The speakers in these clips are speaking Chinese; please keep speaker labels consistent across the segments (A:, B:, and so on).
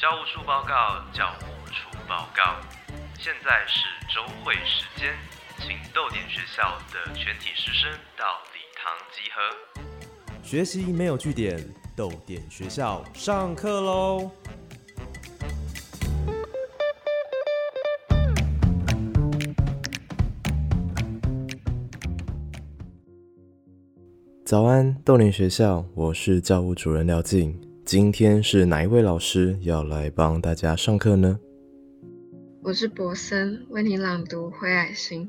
A: 教务处报告，教务处报告。现在是周会时间，请豆点学校的全体师生到礼堂集合。
B: 学习没有据点，豆点学校上课喽！早安，豆点学校，我是教务主任廖静。今天是哪一位老师要来帮大家上课呢？
C: 我是博森，为你朗读《灰矮星》。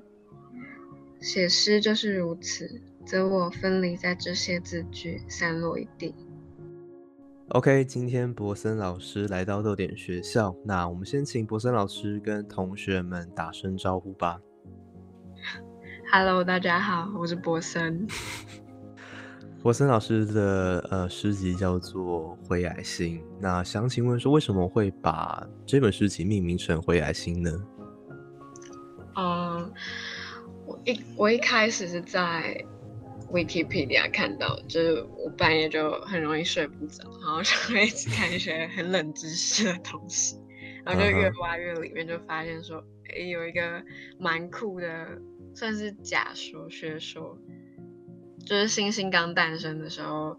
C: 写诗就是如此，则我分离在这些字句，散落一地。
B: OK，今天博森老师来到豆点学校，那我们先请博森老师跟同学们打声招呼吧。
C: Hello，大家好，我是博森。
B: 博森老师的呃诗集叫做《灰矮星》，那想请问说，为什么会把这本诗集命名成《灰矮星》呢？
C: 嗯，我一我一开始是在 Wikipedia 看到，就是我半夜就很容易睡不着，然后就会一直看一些很冷知识的东西，然后就越挖越里面，就发现说，诶，有一个蛮酷的，算是假说学说。就是星星刚诞生的时候，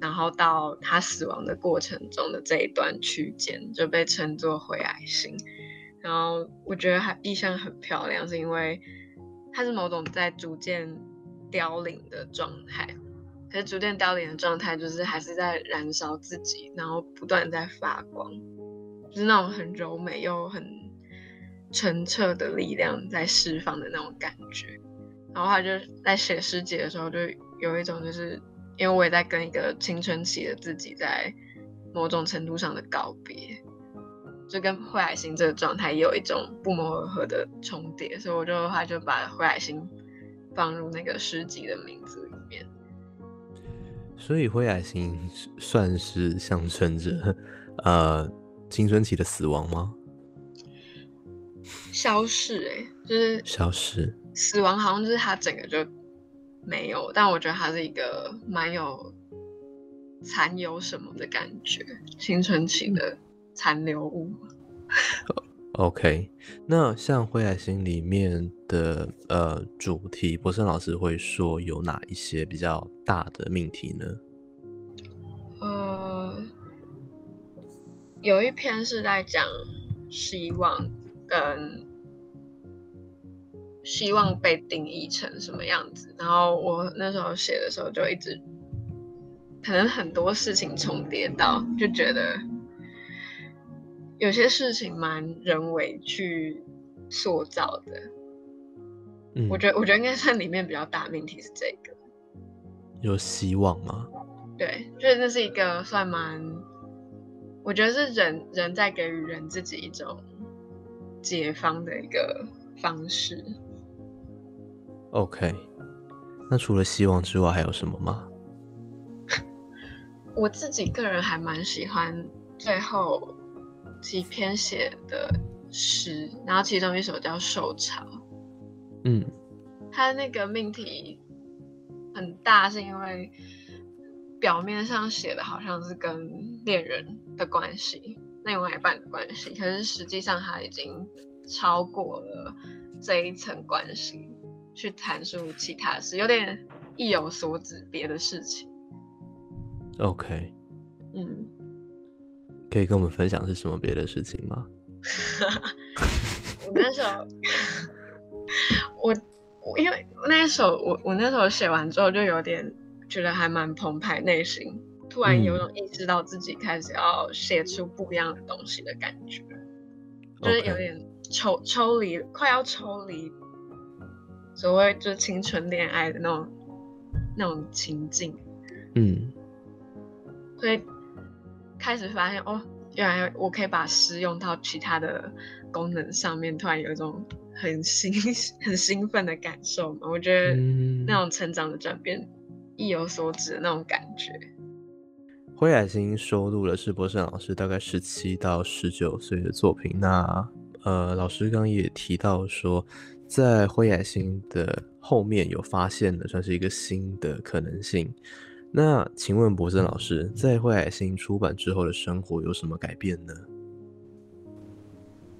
C: 然后到它死亡的过程中的这一段区间就被称作灰矮星。然后我觉得它意象很漂亮，是因为它是某种在逐渐凋零的状态。可是逐渐凋零的状态，就是还是在燃烧自己，然后不断在发光，就是那种很柔美又很澄澈的力量在释放的那种感觉。然后他就在写诗集的时候，就有一种就是，因为我也在跟一个青春期的自己在某种程度上的告别，就跟灰海星这个状态也有一种不谋而合的重叠，所以我就他就把灰海星放入那个诗集的名字里面。
B: 所以灰海星算是象征着呃青春期的死亡吗？
C: 消逝，哎，就是
B: 消失。
C: 死亡好像就是他整个就没有，但我觉得他是一个蛮有残有什么的感觉，青春期的残留物。
B: OK，那像《灰矮星》里面的呃主题，博森老师会说有哪一些比较大的命题呢？
C: 呃，有一篇是在讲希望跟。希望被定义成什么样子？然后我那时候写的时候就一直，可能很多事情重叠到，就觉得有些事情蛮人为去塑造的。
B: 嗯，
C: 我觉得我觉得应该算里面比较大命题是这个。
B: 有希望吗？
C: 对，就是那是一个算蛮，我觉得是人人在给予人自己一种解放的一个方式。
B: OK，那除了希望之外还有什么吗？
C: 我自己个人还蛮喜欢最后几篇写的诗，然后其中一首叫《受潮》。
B: 嗯，
C: 它那个命题很大，是因为表面上写的好像是跟恋人的关系、另外一半的关系，可是实际上它已经超过了这一层关系。去阐述其他事，有点意有所指别的事情。
B: OK，
C: 嗯，
B: 可以跟我们分享是什么别的事情吗？
C: 我那时候，我我因为那首我我那时候写完之后，就有点觉得还蛮澎湃，内心突然有种意识到自己开始要写出不一样的东西的感觉，就是有点抽抽离，快要抽离。所谓就是青春恋爱的那种那种情境，
B: 嗯，
C: 所以开始发现哦，原来我可以把诗用到其他的功能上面，突然有一种很兴很兴奋的感受嘛。我觉得那种成长的转变，意有所指的那种感觉。
B: 灰海星收录了是博胜老师大概十七到十九岁的作品。那呃，老师刚也提到说。在灰矮星的后面有发现的，算是一个新的可能性。那请问博森老师，在惠海星出版之后的生活有什么改变呢？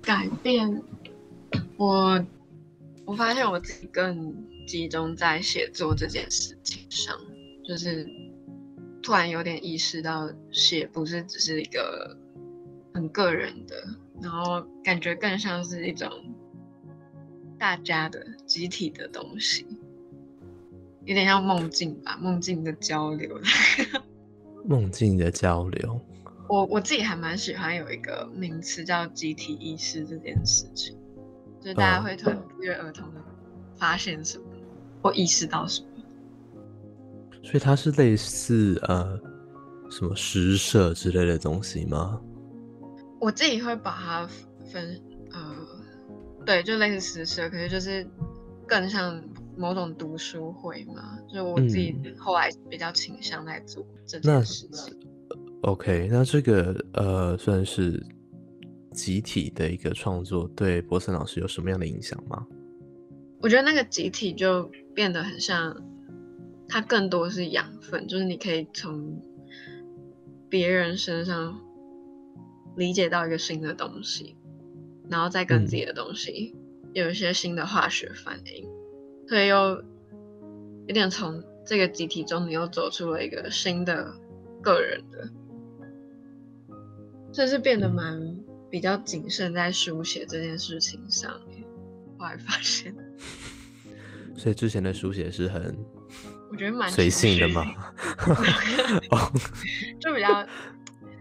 C: 改变，我我发现我自己更集中在写作这件事情上，就是突然有点意识到写不是只是一个很个人的，然后感觉更像是一种大家的集体的东西，有点像梦境吧，梦境的交流。
B: 梦境的交流。
C: 我我自己还蛮喜欢有一个名词叫集体意识这件事情，就是大家会突然不约而同的发现什么，或意识到什么。
B: 所以它是类似呃什么实社之类的东西吗？
C: 我自己会把它分呃，对，就类似实社，可是就是更像某种读书会嘛，就我自己后来比较倾向在做这件事情。
B: OK，那这个呃算是集体的一个创作，对博森老师有什么样的影响吗？
C: 我觉得那个集体就变得很像，它更多是养分，就是你可以从别人身上理解到一个新的东西，然后再跟自己的东西有一些新的化学反应，所以又有点从这个集体中，你又走出了一个新的个人的。这是变得蛮比较谨慎在书写这件事情上面，后来发现，
B: 所以之前的书写是很，
C: 我觉得蛮
B: 随性的嘛，
C: 就比较，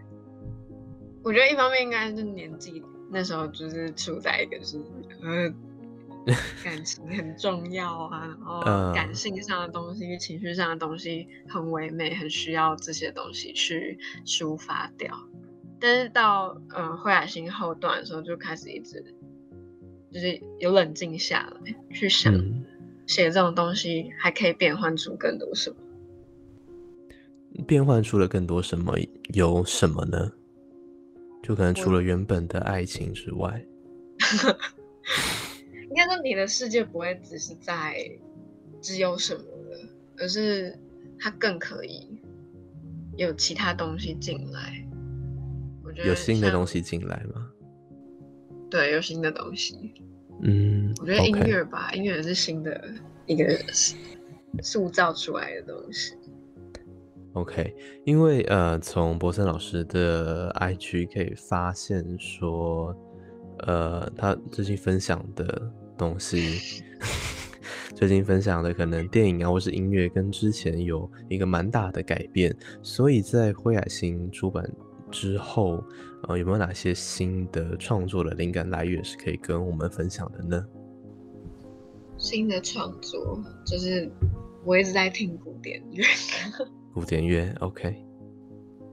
C: 我觉得一方面应该是年纪那时候就是处在一个是呃感情很重要啊，然后 感性上的东西、情绪上的东西很唯美，很需要这些东西去抒发掉。但是到呃惠雅星后段的时候，就开始一直就是有冷静下来，去想写这种东西还可以变换出更多什么？
B: 变换出了更多什么？有什么呢？就可能除了原本的爱情之外，
C: 应该说你的世界不会只是在只有什么了，而是它更可以有其他东西进来。
B: 有新的东西进来吗？
C: 对，有新的东西。
B: 嗯，
C: 我觉得音乐吧，音乐是新的一个塑造出来的东西。
B: OK，因为呃，从博森老师的 IG 可以发现说，呃，他最近分享的东西，最近分享的可能电影啊，或是音乐，跟之前有一个蛮大的改变，所以在灰海星出版。之后，呃，有没有哪些新的创作的灵感来源是可以跟我们分享的呢？
C: 新的创作就是我一直在听古典乐，
B: 古典乐，OK。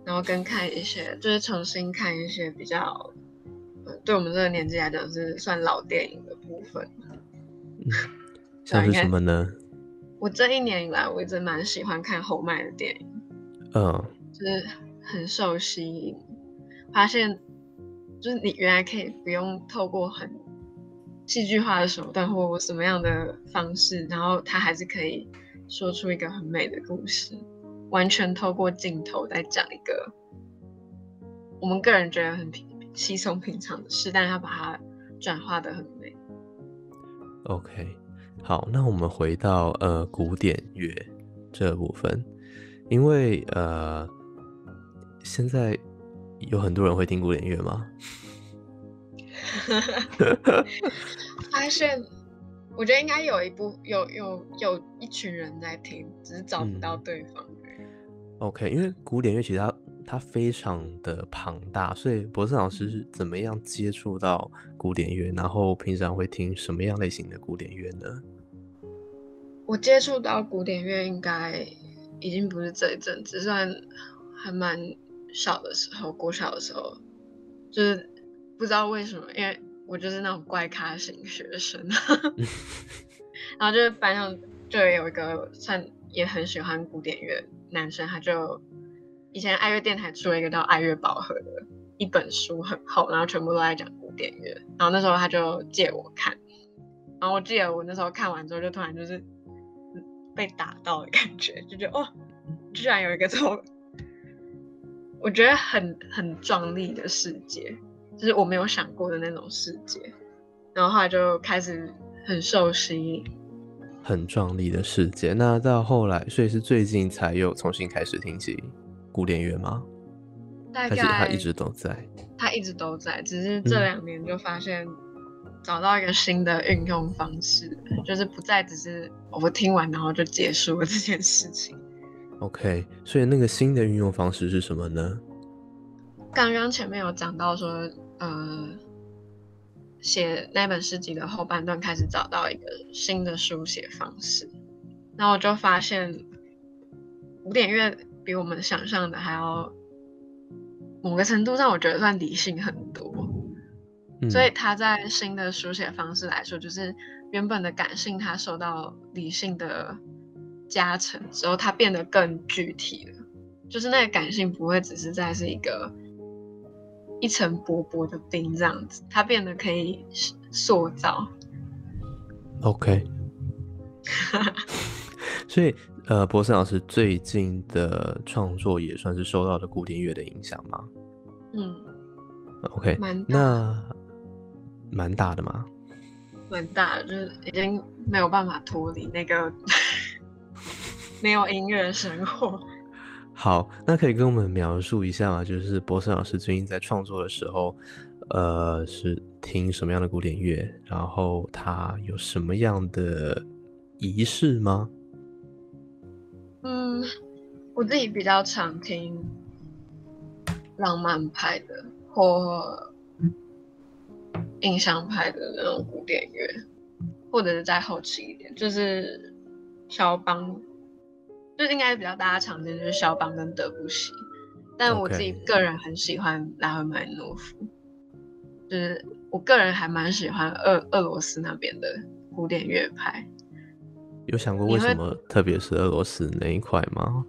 C: 然后跟看一些，就是重新看一些比较，呃，对我们这个年纪来讲是算老电影的部分。
B: 像是什么呢？
C: 我这一年以来，我一直蛮喜欢看侯麦的电影。
B: 嗯，
C: 就是。很受吸引，发现就是你原来可以不用透过很戏剧化的手段或什么样的方式，然后他还是可以说出一个很美的故事，完全透过镜头在讲一个我们个人觉得很平稀松平常的事，但他把它转化的很美。
B: OK，好，那我们回到呃古典乐这部分，因为呃。现在有很多人会听古典乐吗？
C: 发现，我觉得应该有一部有有有一群人在听，只是找不到对方。
B: OK，因为古典乐其实它它非常的庞大，所以博士老师是怎么样接触到古典乐？然后平常会听什么样类型的古典乐呢？
C: 我接触到古典乐应该已经不是这一阵，只算还蛮。小的时候，国小的时候，就是不知道为什么，因为我就是那种怪咖型学生，然后就是班上就有一个算也很喜欢古典乐男生，他就以前爱乐电台出了一个叫《爱乐宝盒》的一本书，很厚，然后全部都在讲古典乐，然后那时候他就借我看，然后我记得我那时候看完之后，就突然就是被打到的感觉，就觉得哦。居然有一个这种我觉得很很壮丽的世界，就是我没有想过的那种世界。然后后来就开始很受吸引，
B: 很壮丽的世界。那到后来，所以是最近才又重新开始听起古典乐吗？
C: 大
B: 还是
C: 他
B: 一直都在？
C: 他一直都在，只是这两年就发现找到一个新的运用方式，就是不再只是我听完然后就结束了这件事情。
B: OK，所以那个新的运用方式是什么呢？
C: 刚刚前面有讲到说，呃，写那本诗集的后半段开始找到一个新的书写方式，然后我就发现古典乐比我们想象的还要，某个程度上我觉得算理性很多。
B: 嗯，
C: 所以他在新的书写方式来说，就是原本的感性，它受到理性的加成之后，它变得更具体了。就是那个感性不会只是在是一个一层薄薄的冰这样子，它变得可以塑造。
B: OK，所以呃，博森老师最近的创作也算是受到了古典乐的影响吗
C: 嗯
B: ，？OK，
C: 蛮大
B: 那蛮大的吗。
C: 蛮大的，就是已经没有办法脱离那个 没有音乐的生活。
B: 好，那可以跟我们描述一下吗？就是博森老师最近在创作的时候，呃，是听什么样的古典乐？然后他有什么样的仪式吗？
C: 嗯，我自己比较常听浪漫派的或印象派的那种古典乐，或者是再后期一点，就是肖邦，就应该比较大家常见就是肖邦跟德布西，但我自己个人很喜欢拉赫曼诺夫，就是我个人还蛮喜欢俄俄罗斯那边的古典乐派。
B: 有想过为什么特别是俄罗斯那一块吗？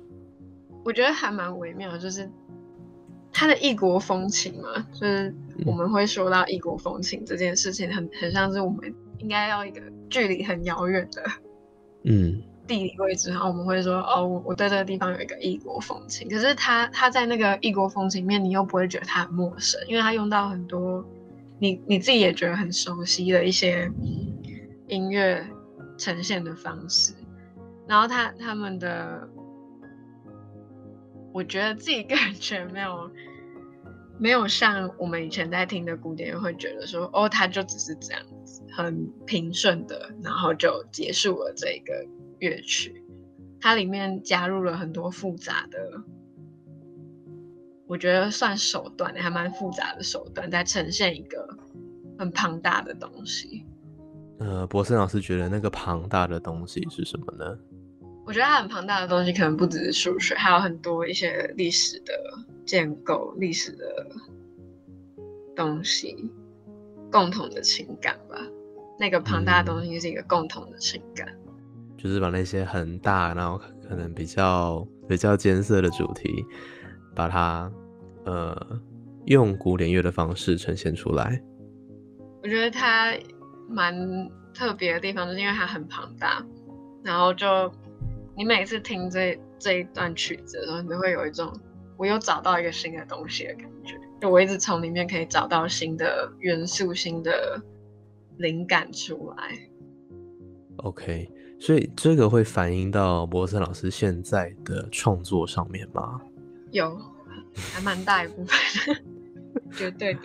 C: 我觉得还蛮微妙，就是他的异国风情嘛，就是我们会说到异国风情这件事情很，很像是我们应该要一个距离很遥远的
B: 嗯
C: 地理位置，然后我们会说哦，我我对这个地方有一个异国风情。可是他他在那个异国风情里面，你又不会觉得他很陌生，因为他用到很多你你自己也觉得很熟悉的一些音乐呈现的方式。然后他他们的，我觉得自己个人觉没有没有像我们以前在听的古典乐会觉得说哦，他就只是这样子很平顺的，然后就结束了这个乐曲。它里面加入了很多复杂的，我觉得算手段，还蛮复杂的手段，在呈现一个很庞大的东西。
B: 呃，博森老师觉得那个庞大的东西是什么呢？
C: 我觉得它很庞大的东西，可能不只是数学，还有很多一些历史的建构、历史的东西，共同的情感吧。那个庞大的东西是一个共同的情感。
B: 就是把那些很大，然后可能比较比较艰涩的主题，把它呃用古典乐的方式呈现出来。
C: 我觉得它蛮特别的地方，就是因为它很庞大，然后就你每次听这这一段曲子的时候，你都会有一种我又找到一个新的东西的感觉。就我一直从里面可以找到新的元素、新的灵感出来。
B: OK，所以这个会反映到博森老师现在的创作上面吗？
C: 有，还蛮大一部分，绝对的。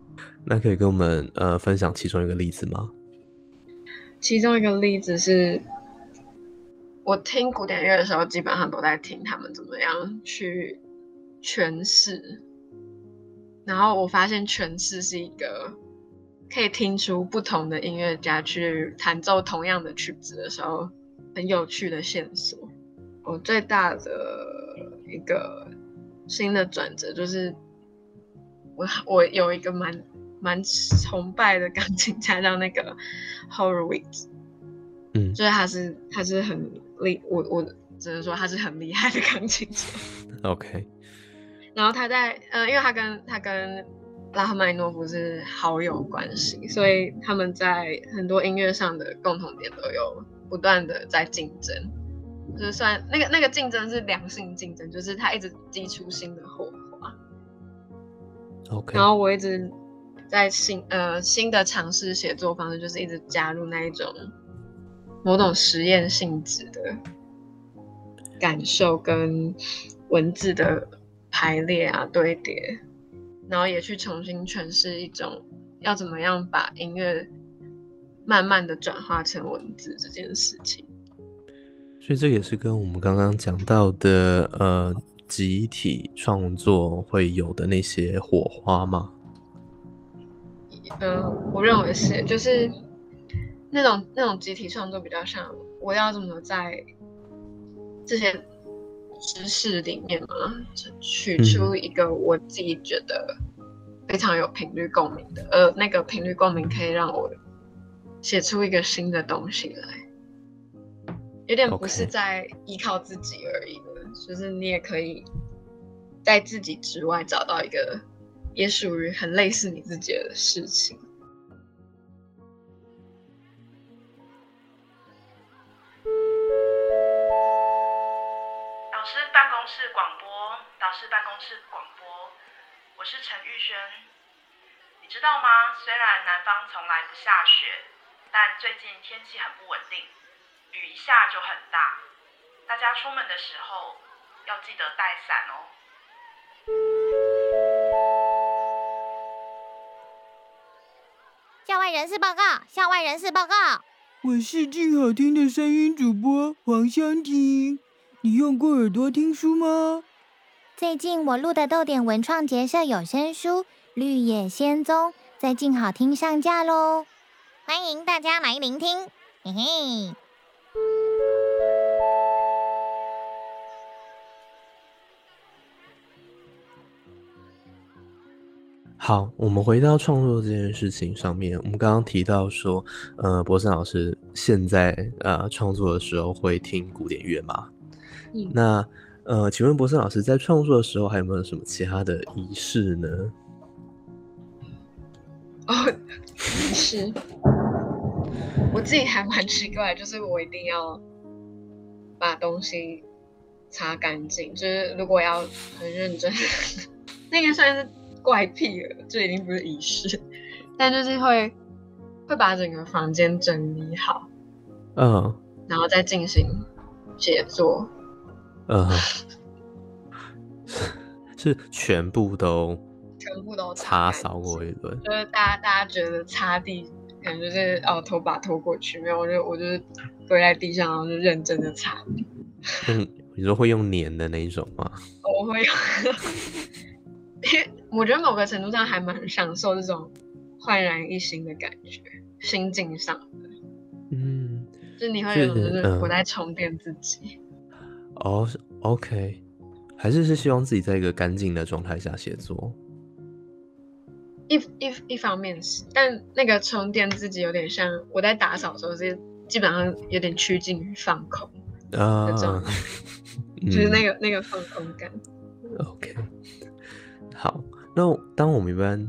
B: 那可以跟我们呃分享其中一个例子吗？
C: 其中一个例子是，我听古典乐的时候，基本上都在听他们怎么样去诠释。然后我发现诠释是一个可以听出不同的音乐家去弹奏同样的曲子的时候，很有趣的线索。我最大的一个新的转折就是我我有一个蛮蛮崇拜的钢琴家叫那个 Horowitz，
B: 嗯
C: 就是他是他是很厉，我我只能说他是很厉害的钢琴家。
B: ，OK，
C: 然后他在呃，因为他跟他跟拉赫曼诺夫是好友关系，所以他们在很多音乐上的共同点都有不断的在竞争。就是算那个那个竞争是良性竞争，就是他一直激出新的火花。
B: OK，
C: 然后我一直在新呃新的尝试写作方式，就是一直加入那一种某种实验性质的感受跟文字的排列啊堆叠，然后也去重新诠释一种要怎么样把音乐慢慢的转化成文字这件事情。
B: 所以这也是跟我们刚刚讲到的呃集体创作会有的那些火花吗？
C: 嗯，我认为是，就是那种那种集体创作比较像我要怎么在这些知识里面嘛，取出一个我自己觉得非常有频率共鸣的，呃那个频率共鸣可以让我写出一个新的东西来，有点不是在依靠自己而已的，就是你也可以在自己之外找到一个也属于很类似你自己的事情。
D: 办公室广播，我是陈玉轩。你知道吗？虽然南方从来不下雪，但最近天气很不稳定，雨一下就很大。大家出门的时候要记得带伞哦。
E: 校外人士报告，校外人士报告。
F: 我是最好听的声音主播黄香婷。你用过耳朵听书吗？
E: 最近我录的豆点文创结社有声书《绿野仙踪》在静好听上架喽，欢迎大家来聆听，嘿嘿。
B: 好，我们回到创作这件事情上面，我们刚刚提到说，呃，博森老师现在呃创作的时候会听古典乐吗？
C: 嗯
B: 那呃，请问博士老师在创作的时候还有没有什么其他的仪式呢？
C: 哦，仪式，我自己还蛮奇怪，就是我一定要把东西擦干净，就是如果要很认真，那个算是怪癖了，这已经不是仪式，但就是会会把整个房间整理好，
B: 嗯
C: 然后再进行写作。
B: 嗯，是全部都
C: 全部都
B: 擦扫过一轮。
C: 就是大家大家觉得擦地，可能就是哦拖把拖过去，没有，我就我就是跪在地上，然后就认真的擦
B: 你说会用粘的那一种吗？
C: 我会用，因为我觉得某个程度上还蛮享受这种焕然一新的感觉，心境上的，
B: 嗯，
C: 就是你会有种就是
B: 嗯
C: 我在充电自己。
B: 哦是，OK，还是是希望自己在一个干净的状态下写作。
C: 一一一方面是，但那个充电自己有点像我在打扫的时候是基本上有点趋近于放空，
B: 啊
C: 就是那个那个放空感。
B: 嗯 OK，好，那当我们一般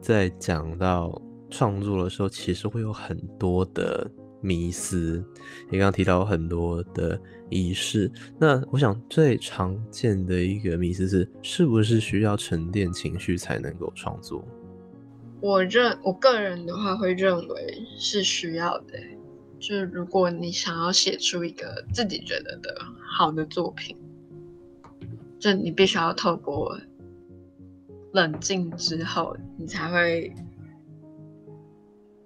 B: 在讲到创作的时候，其实会有很多的迷思，你刚刚提到很多的仪式。那我想最常见的一个迷思是，是不是需要沉淀情绪才能够创作？
C: 我认我个人的话会认为是需要的，就如果你想要写出一个自己觉得的好的作品，就你必须要透过冷静之后，你才会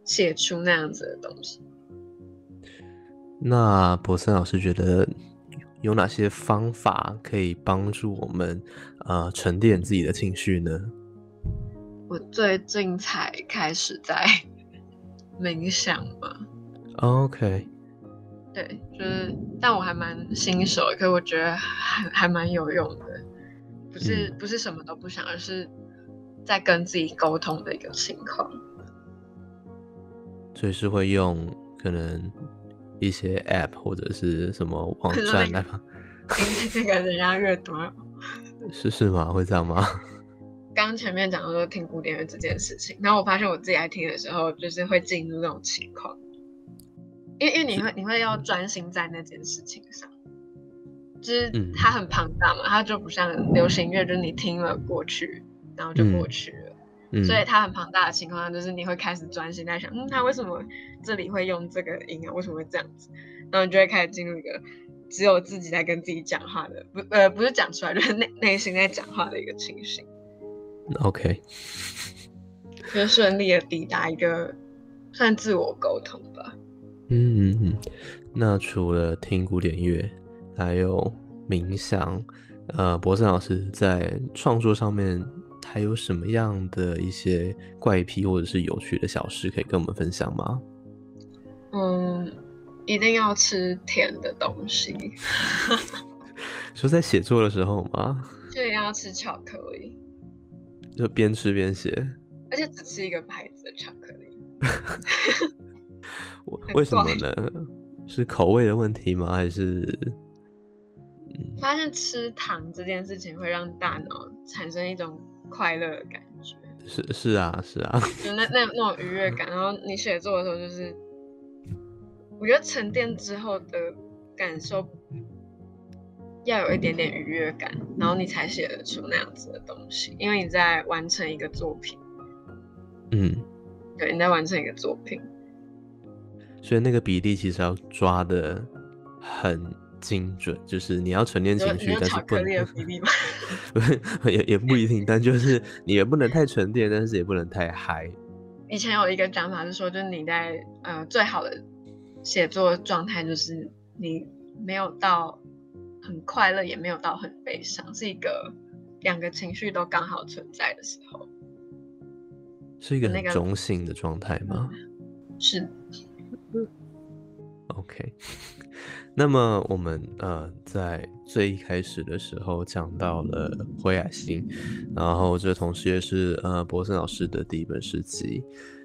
C: 写出那样子的东西。
B: 那博森老师觉得有哪些方法可以帮助我们呃沉淀自己的情绪呢？
C: 我最近才开始在 冥想嘛
B: ，OK，
C: 对，就是，但我还蛮新手的，可我觉得还还蛮有用的，不是、
B: 嗯
C: 不是什么都不想，而是在跟自己沟通的一个情况。
B: 所以是会用可能一些 App 或者是什么网站
C: 那
B: 来吗？
C: 听那个人家阅读，
B: 是是吗？会这样吗？
C: 刚 刚前面讲到说听古典乐这件事情，然后我发现我自己在听的时候，就是会进入那种情况，因为因为你会你会要专心在那件事情上，就是
B: 嗯
C: 它很庞大嘛，它就不像流行乐，就是你听了过去，然后就过去了。
B: 嗯，
C: 所以它很庞大的情况下，就是你会开始专心在想，嗯，它为什么这里会用这个音啊？为什么会这样子？然后你就会开始进入一个只有自己在跟自己讲话的，不呃不是讲出来，就是内内心在讲话的一个情形
B: ，OK，
C: 就顺利的抵达一个算自我沟通吧。
B: 嗯嗯嗯。那除了听古典乐，还有冥想，呃，博森老师在创作上面还有什么样的一些怪癖或者是有趣的小事可以跟我们分享吗？
C: 嗯，一定要吃甜的东西，
B: 说在写作的时候吗？
C: 就一定要吃巧克力，
B: 就边吃边写。
C: 而且只吃一个牌子的巧克力。
B: 我为什么呢？是口味的问题吗？还是
C: 发现吃糖这件事情会让大脑产生一种快乐的感觉，
B: 是是啊是啊？
C: 就那那那种愉悦感。然后你写作的时候，就是我觉得沉淀之后的感受要有一点点愉悦感，然后你才写得出那样子的东西。因为你在完成一个作品，
B: 嗯，
C: 对，你在完成一个作品，
B: 所以那个比例其实要抓的很精准，就是你要沉淀情绪，但是不 也也不一定，但就是 你也不能太沉淀，但是也不能太嗨。
C: 以前有一个讲法是说，就是你在呃最好的写作状态，就是你没有到很快乐，也没有到很悲伤，是一个两个情绪都刚好存在的时候。
B: 是一个很中性的状态吗
C: 是
B: ，？OK，那么我们呃在最一开始的时候讲到了灰矮星，然后这同时也是呃博森老师的第一本诗集。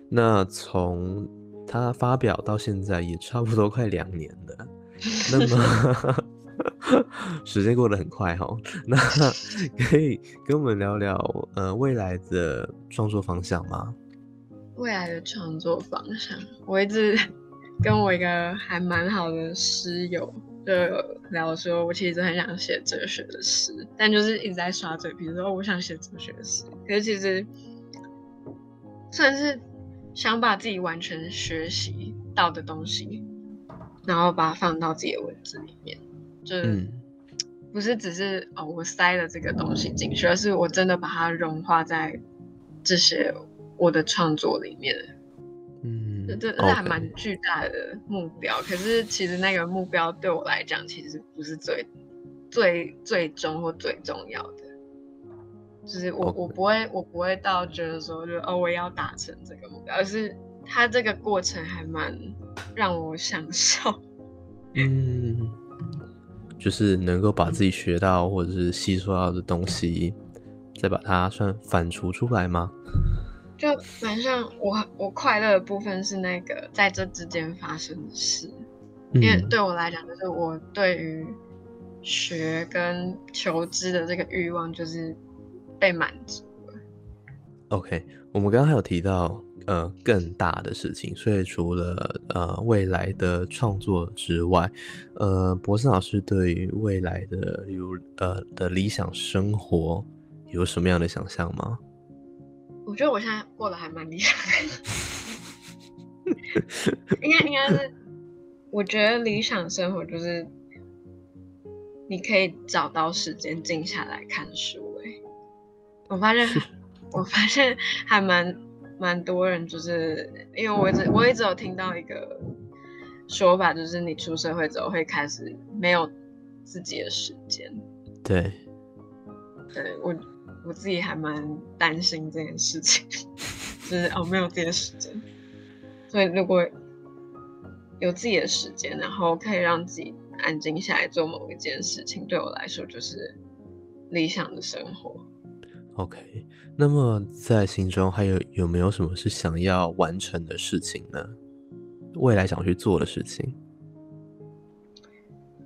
B: 那从他发表到现在也差不多快两年了，那么 时间过得很快哈。那 可以跟我们聊聊呃未来的创作方向吗？
C: 未来的创作方向，我一直跟我一个还蛮好的师友就聊说，我其实很想写哲学的诗，但就是一直在耍嘴皮，说哦我想写哲学的诗，可是其实算是想把自己完全学习到的东西，然后把它放到自己的文字里面，就是。
B: 嗯
C: 不是只是哦，我塞了这个东西进去，而是我真的把它融化在这些我的创作里面。
B: 嗯
C: 这这这还蛮巨大的目标，可是其实那个目标对我来讲，其实不是最最最终或最重要的。就是我我不会我不会到觉得说就哦我要达成这个目标，而是它这个过程还蛮让我享受。
B: 嗯，就是能够把自己学到或者是吸收到的东西，再把它算反刍出来吗？
C: 就蛮像我我快乐的部分是那个在这之间发生的事，因为
B: 嗯
C: 对我来讲，就是我对于学跟求知的这个欲望就是被满足了。
B: OK，我们刚刚还有提到呃更大的事情，所以除了呃未来的创作之外，呃，博士老师对于未来的例如呃的理想生活有什么样的想象吗？
C: 我觉得我现在过得还蛮理想的，应该应该是，我觉得理想生活就是你可以找到时间静下来看书、欸。我发现，我发现还蛮蛮多人，就是因为我一直我一直有听到一个说法，就是你出社会之后会开始没有自己的时间。
B: 对，
C: 对我我自己还蛮担心这件事情，就是哦没有自己的时间，所以如果有自己的时间，然后可以让自己安静下来做某一件事情，对我来说就是理想的生活。
B: OK，那么在心中还有有没有什么是想要完成的事情呢？未来想去做的事情？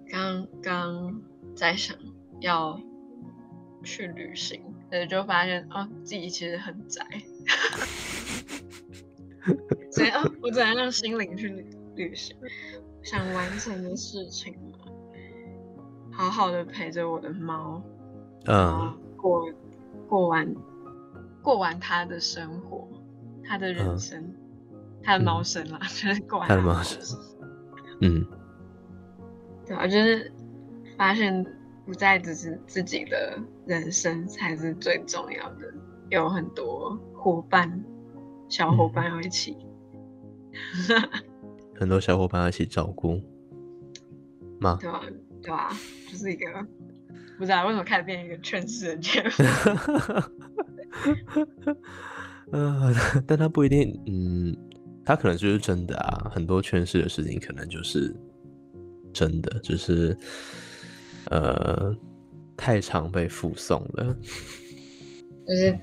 C: 刚刚在想要去旅行，对，就发现哦自己其实很宅，所以哦我只能让心灵去旅旅行。想完成的事情嘛，好好的陪着我的猫，
B: 嗯。
C: 过过完过完它的生活，它的人
B: 嗯。
C: 生，它的猫
B: 嗯。
C: 生啦，就是过完
B: 它的
C: 的
B: 猫生。嗯。
C: 对啊，就是发现不再只是自己的人生才是最重要的，有很多伙伴、小伙伴要一起。
B: 很多小伙伴要一起照顾 吗？
C: 对啊，对啊，就是一个不知道为什么开始变一个劝世的节目。
B: 呃，但他不一定，嗯，他可能就是真的啊。很多劝世的事情可能就是真的，只是呃太常被附送了。
C: 就是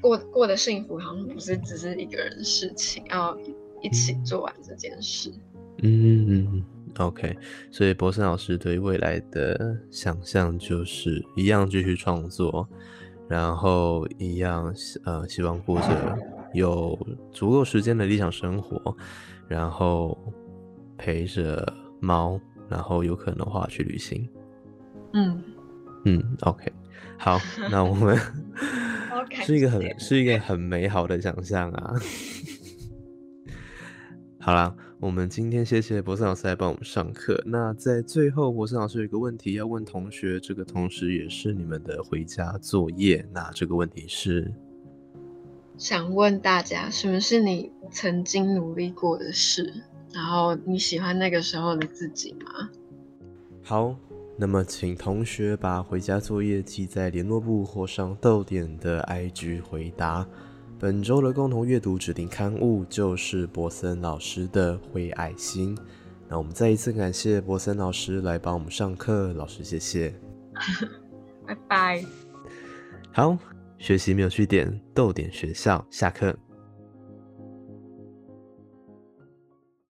C: 过过得幸福，好像不是只是一个人的事情，要一起做完这件事。
B: 嗯，OK。所以博森老师对未来的想象就是一样继续创作，然后一样呃希望过着有足够时间的理想生活，然后陪着猫，然后有可能的话去旅行。
C: 嗯，
B: 嗯，OK，好，那我们是一个很是一个很美好的想象啊。好啦，我们今天谢谢博森老师来帮我们上课。那在最后，博森老师有一个问题要问同学，这个同时也是你们的回家作业。那这个问题是，
C: 想问大家，什么是你曾经努力过的事？然后你喜欢那个时候的自己吗？
B: 好，那么请同学把回家作业记在联络簿或上逗点的 IG 回答。本周的共同阅读指定刊物就是博森老师的《灰爱心》。那我们再一次感谢博森老师来帮我们上课，老师谢谢。
C: 拜拜。
B: 好，学习没有据点，逗点学校下课。